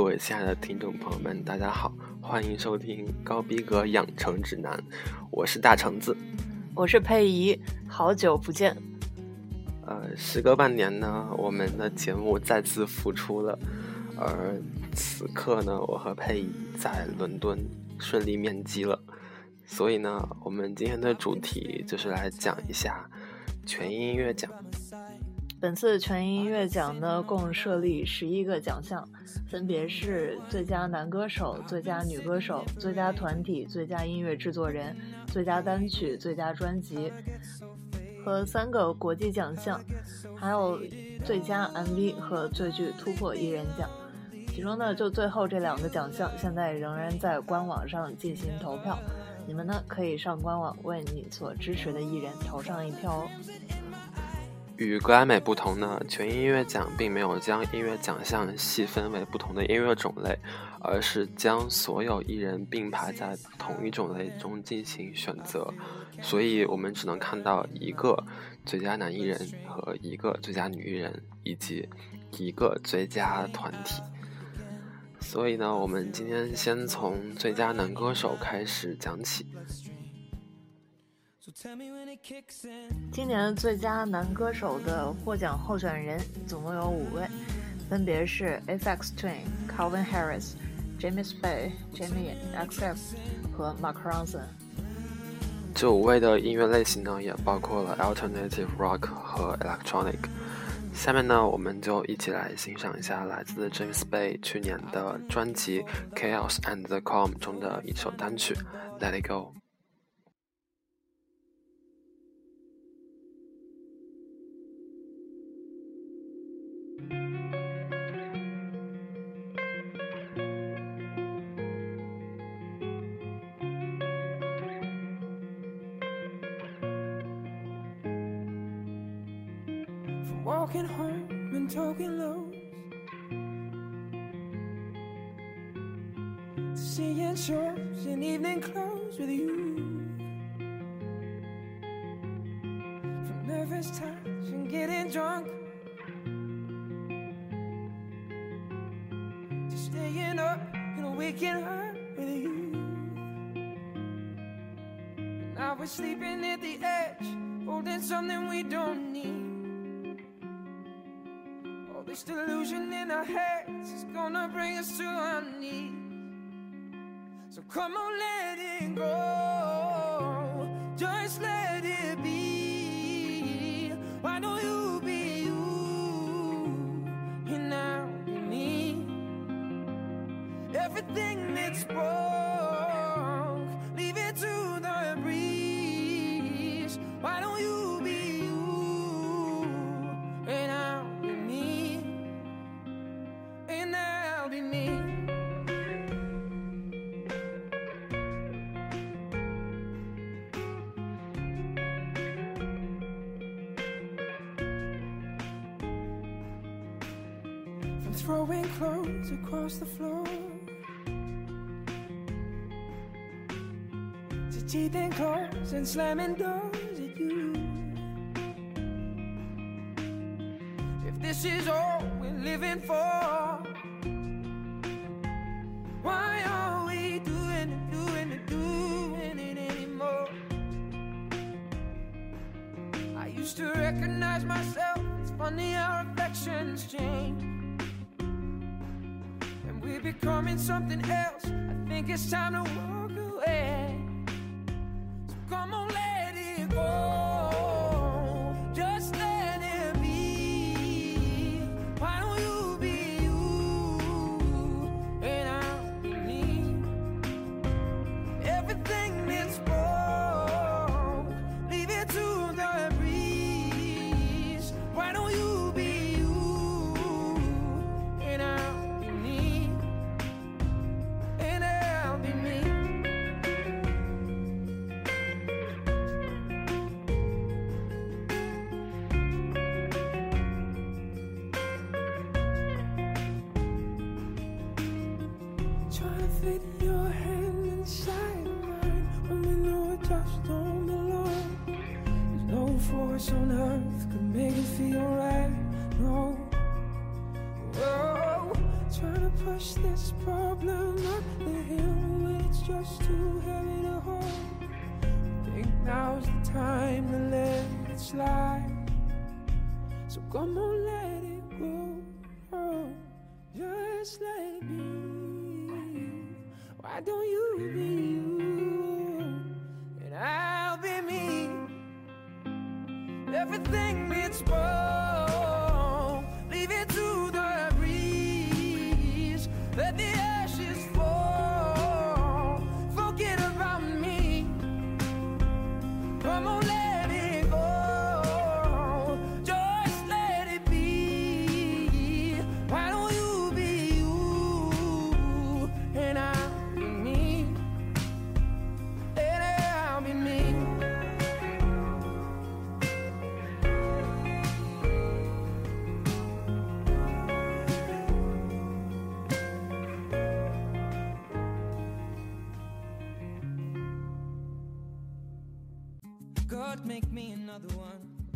各位亲爱的听众朋友们，大家好，欢迎收听高逼格养成指南，我是大橙子，我是佩仪，好久不见。呃，时隔半年呢，我们的节目再次复出了，而此刻呢，我和佩仪在伦敦顺利面基了，所以呢，我们今天的主题就是来讲一下全音乐奖。本次全音乐奖呢，共设立十一个奖项，分别是最佳男歌手、最佳女歌手、最佳团体、最佳音乐制作人、最佳单曲、最佳专辑，和三个国际奖项，还有最佳 MV 和最具突破艺人奖。其中呢，就最后这两个奖项，现在仍然在官网上进行投票，你们呢可以上官网为你所支持的艺人投上一票哦。与格莱美不同呢，全音乐奖并没有将音乐奖项细分为不同的音乐种类，而是将所有艺人并排在同一种类中进行选择，所以我们只能看到一个最佳男艺人和一个最佳女艺人以及一个最佳团体。所以呢，我们今天先从最佳男歌手开始讲起。今年最佳男歌手的获奖候选人总共有五位，分别是 F.X. Twin、Calvin Harris、James Bay、Jamie XX 和 Mark Ronson。这五位的音乐类型呢，也包括了 Alternative Rock 和 Electronic。下面呢，我们就一起来欣赏一下来自 James Bay 去年的专辑《Chaos and the Calm》中的一首单曲《Let It Go》。Staying up and waking up with you. Now we're sleeping at the edge, holding something we don't need. All this delusion in our heads is gonna bring us to our knees. So come on, let it go. Just let it Everything that's broke, leave it to the breeze. Why don't you be you? And I'll be me. And I'll be me. Throwing clothes across the floor teething claws and slamming doors at you. If this is all we're living for, why are we doing it, doing it, doing it anymore? I used to recognize myself. It's funny how reflections change. And we're becoming something else. I think it's time to walk away.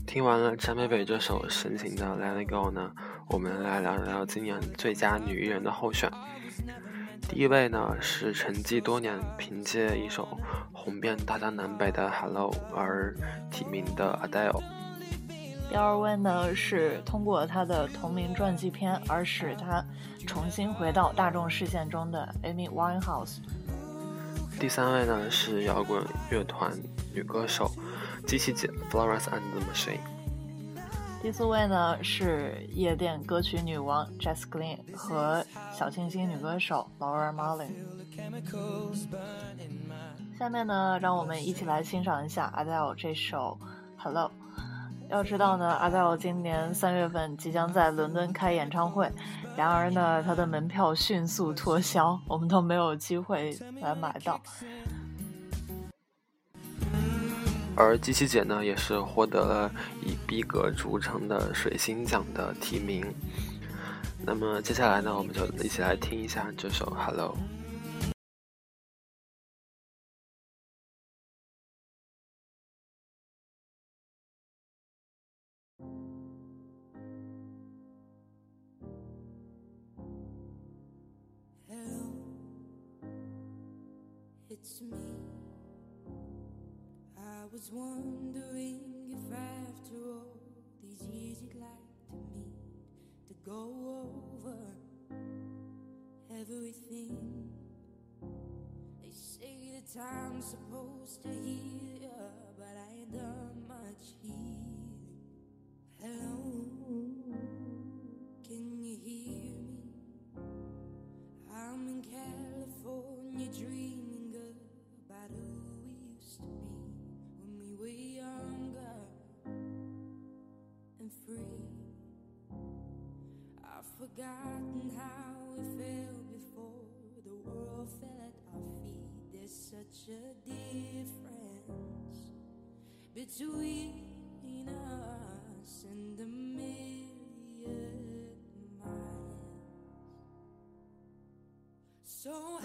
听完了张美北这首深情的《Let It Go》呢，我们来聊聊今年最佳女艺人的候选。第一位呢是沉寂多年，凭借一首红遍大江南北的《Hello》而提名的 Adele。第二位呢是通过她的同名传记片而使她重新回到大众视线中的 Amy Winehouse。第三位呢是摇滚乐团女歌手机器姐 Florence and the Machine。第四位呢是夜店歌曲女王 Jess Glynn 和小清新女歌手 Laura Marlin。下面呢，让我们一起来欣赏一下 Adele 这首《Hello》。要知道呢，Adele 今年三月份即将在伦敦开演唱会，然而呢，她的门票迅速脱销，我们都没有机会来买到。而机器姐呢，也是获得了以逼格著称的水星奖的提名。那么接下来呢，我们就一起来听一下这首《Hello》。It's me. I was wondering if after all these years you'd like to meet to go over everything. They say the time's supposed to heal ya, but I ain't done much healing. Forgotten how it felt before the world fell at our feet. There's such a difference between us and a million miles. So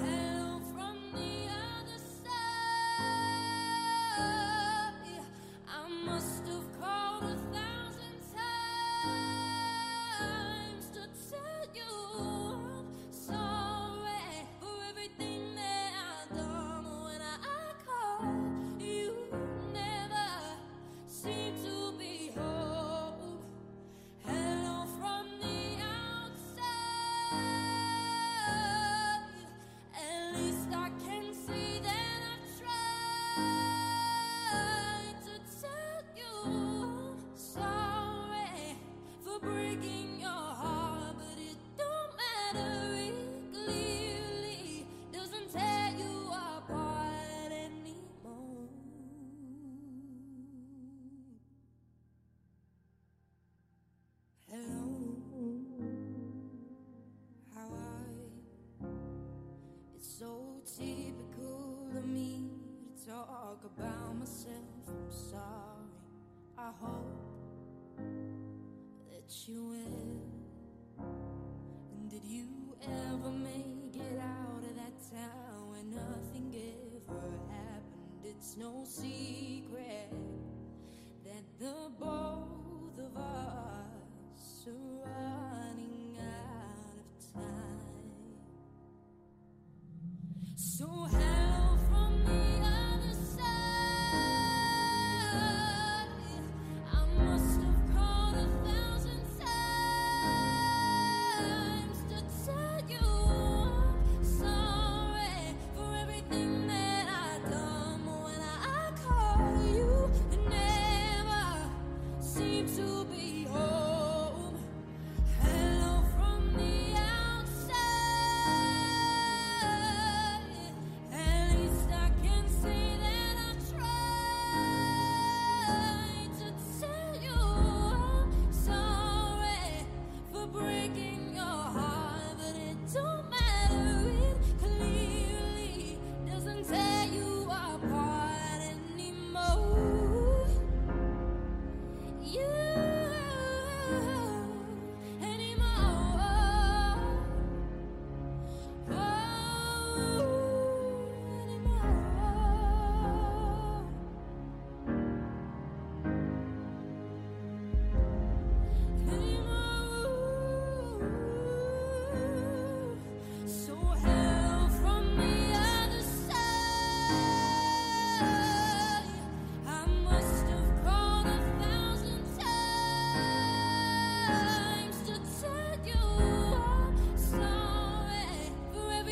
what you will. And did you ever make it out of that town where nothing ever happened? It's no secret that the both of us are running out of time. So, how?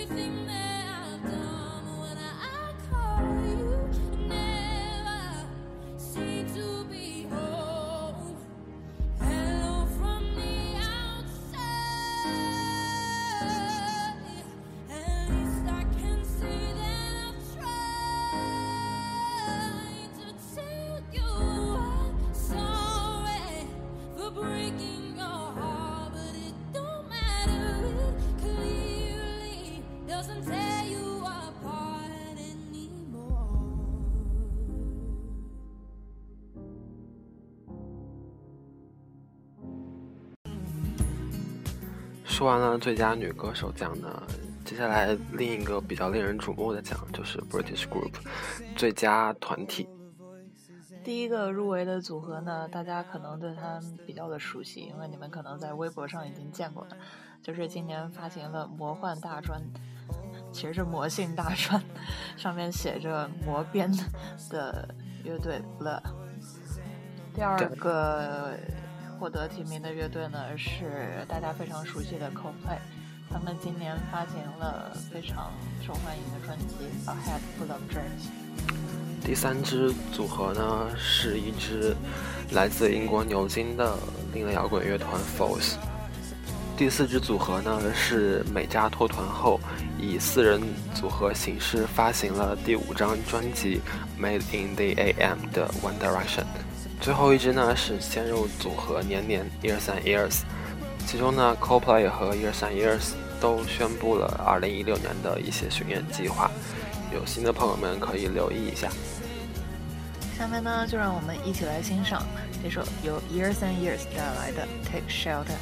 Everything 说完了最佳女歌手奖呢，接下来另一个比较令人瞩目的奖就是 British Group 最佳团体。第一个入围的组合呢，大家可能对它比较的熟悉，因为你们可能在微博上已经见过了，就是今年发行了魔幻大专，其实是魔性大专，上面写着魔编的乐队了。第二个获得提名的乐队呢是大家非常熟悉的 Coldplay，他们今年发行了非常受欢迎的专辑《A Head Full of Dreams》。第三支组合呢是一支来自英国牛津的另类摇滚乐团 f o l s。第四支组合呢是美加脱团后以四人组合形式发行了第五张专辑《Made in the AM》的 One Direction。最后一支呢是先入组合年年 Years and Years，其中呢，CoPlay 和 Years and Years 都宣布了2016年的一些巡演计划，有心的朋友们可以留意一下。下面呢，就让我们一起来欣赏这首由 Years and Years 带来的《Take Shelter》。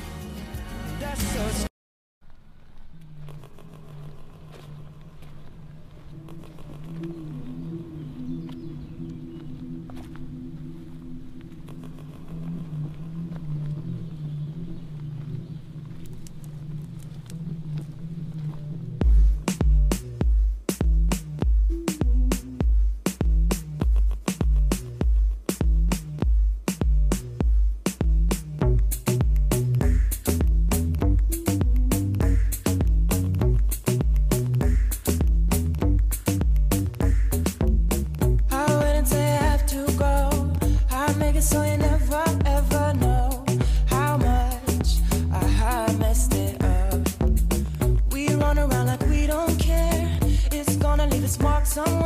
someone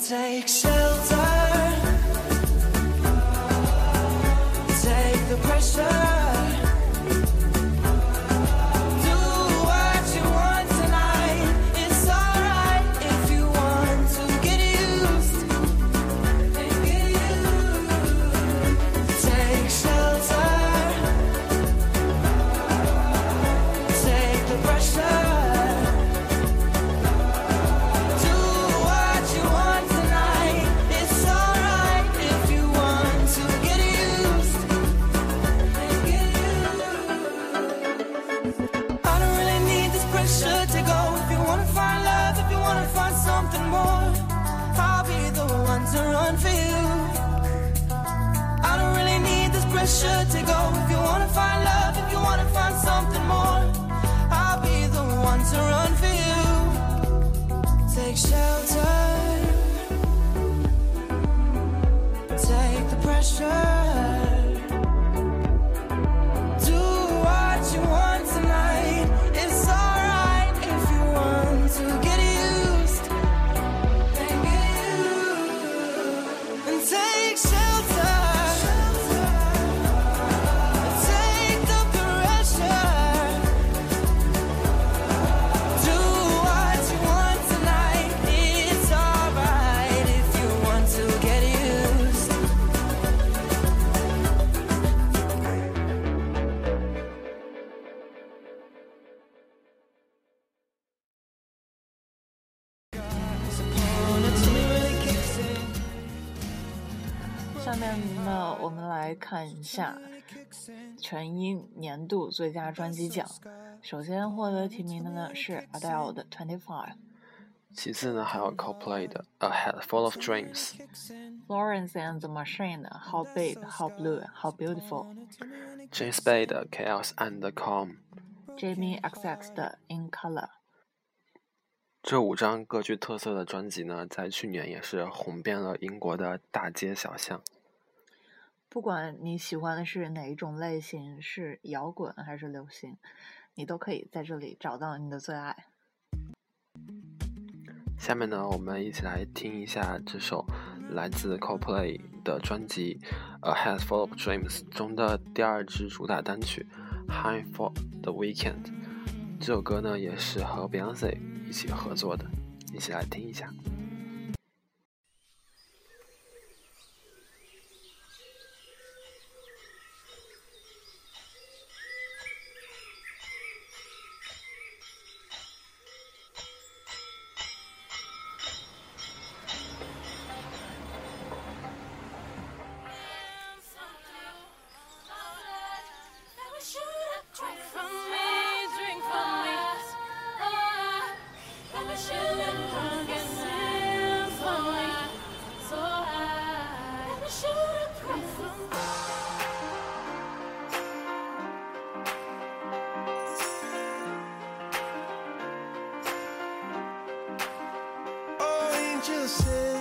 take shelter. One to run for you. I don't really need this pressure to go. If you wanna find love, if you wanna find something more, I'll be the one to run for you. Take shelter. Take the pressure. 下面呢，我们来看一下全英年度最佳专辑奖。首先获得提名的呢是 Adele 的《Twenty Five》其次呢还有 Coldplay 的《A Head Full of Dreams》，，Florence and the Machine 的《How Big, How Blue, How Beautiful》James Bay 的《Chaos and the Calm》。，Jamie XX 的《In Color》。这五张各具特色的专辑呢，在去年也是红遍了英国的大街小巷。不管你喜欢的是哪一种类型，是摇滚还是流行，你都可以在这里找到你的最爱。下面呢，我们一起来听一下这首来自 Coldplay 的专辑《A Head Full of Dreams》中的第二支主打单曲《High for the Weekend》。这首歌呢，也是和 Beyonce 一起合作的，一起来听一下。just say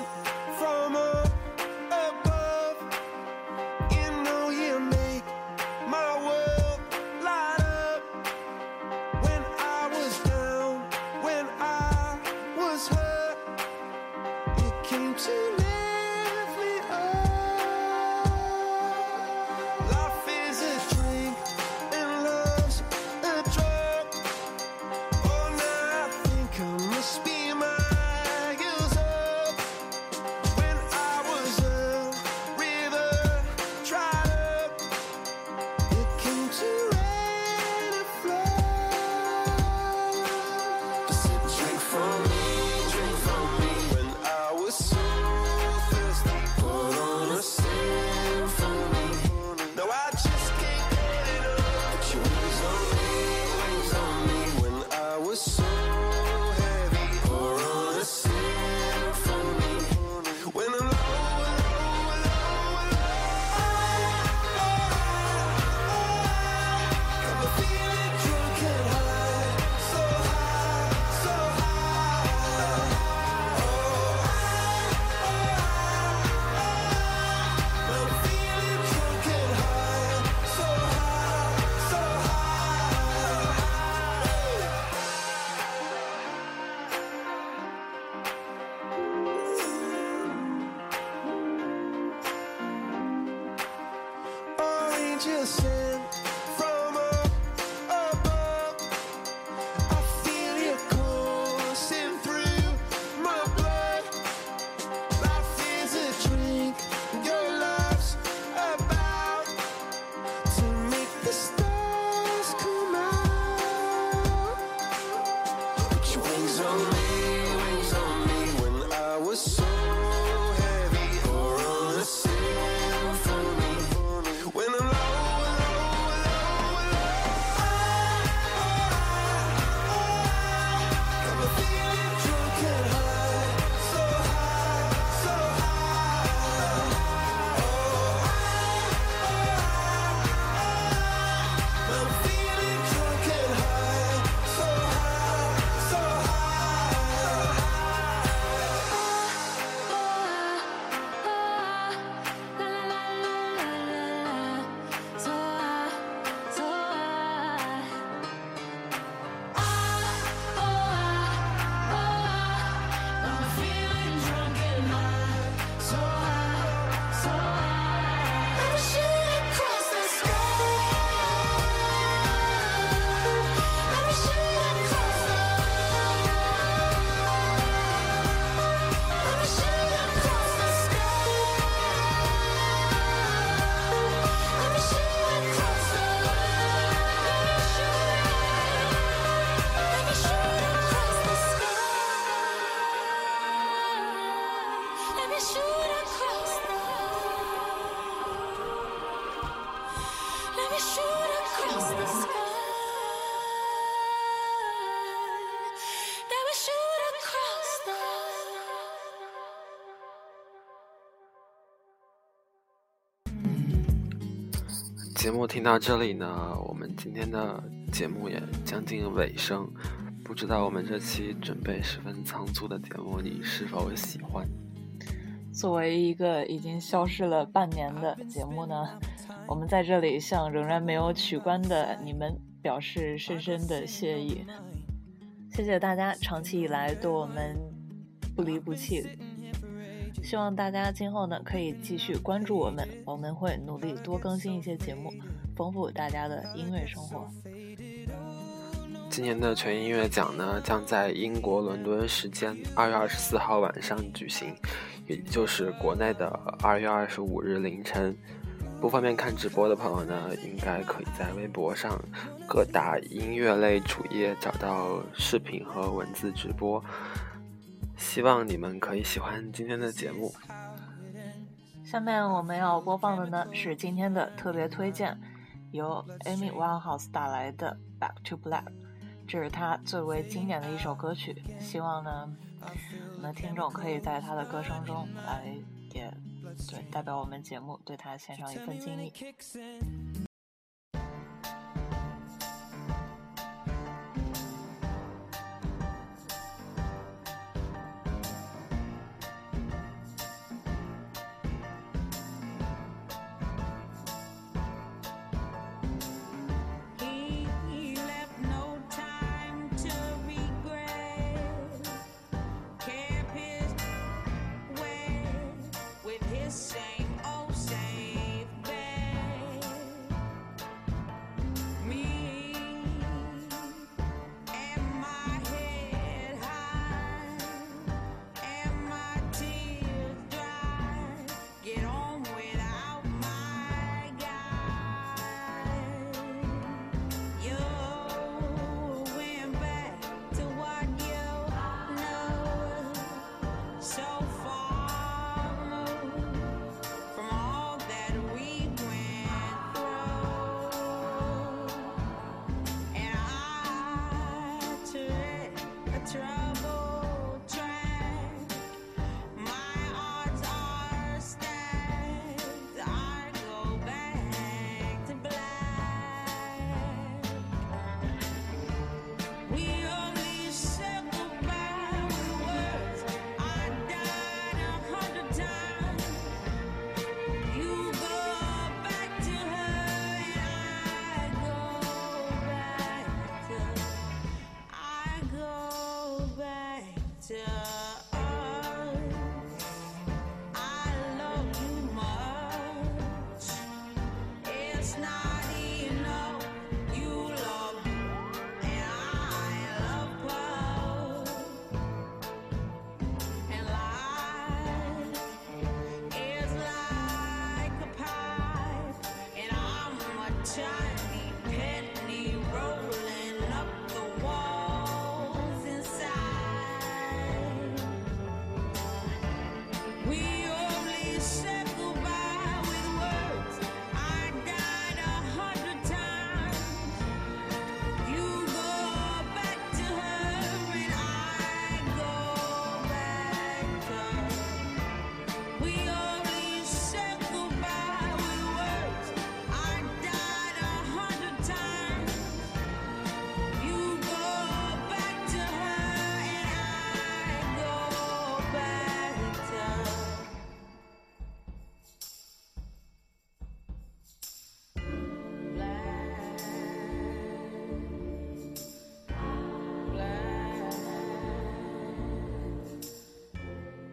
节目听到这里呢，我们今天的节目也将近尾声。不知道我们这期准备十分仓促的节目，你是否喜欢？作为一个已经消失了半年的节目呢，我们在这里向仍然没有取关的你们表示深深的谢意。谢谢大家长期以来对我们不离不弃。希望大家今后呢可以继续关注我们，我们会努力多更新一些节目，丰富大家的音乐生活。今年的全音乐奖呢，将在英国伦敦时间二月二十四号晚上举行，也就是国内的二月二十五日凌晨。不方便看直播的朋友呢，应该可以在微博上各大音乐类主页找到视频和文字直播。希望你们可以喜欢今天的节目。下面我们要播放的呢是今天的特别推荐，由 Amy Winehouse 带来的《Back to Black》，这是她最为经典的一首歌曲。希望呢，我们的听众可以在她的歌声中来，也对代表我们节目对她献上一份敬意。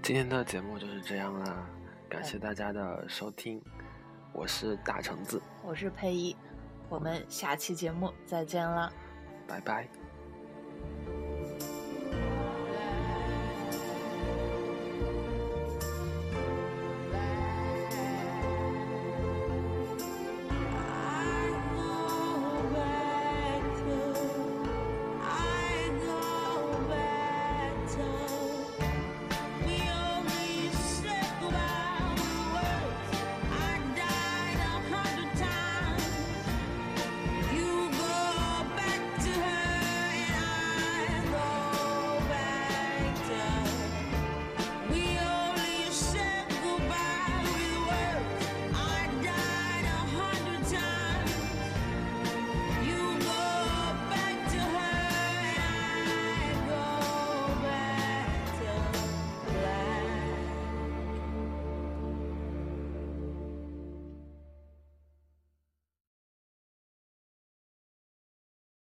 今天的节目就是这样啦，感谢大家的收听，我是大橙子，我是佩仪，我们下期节目再见啦。拜拜。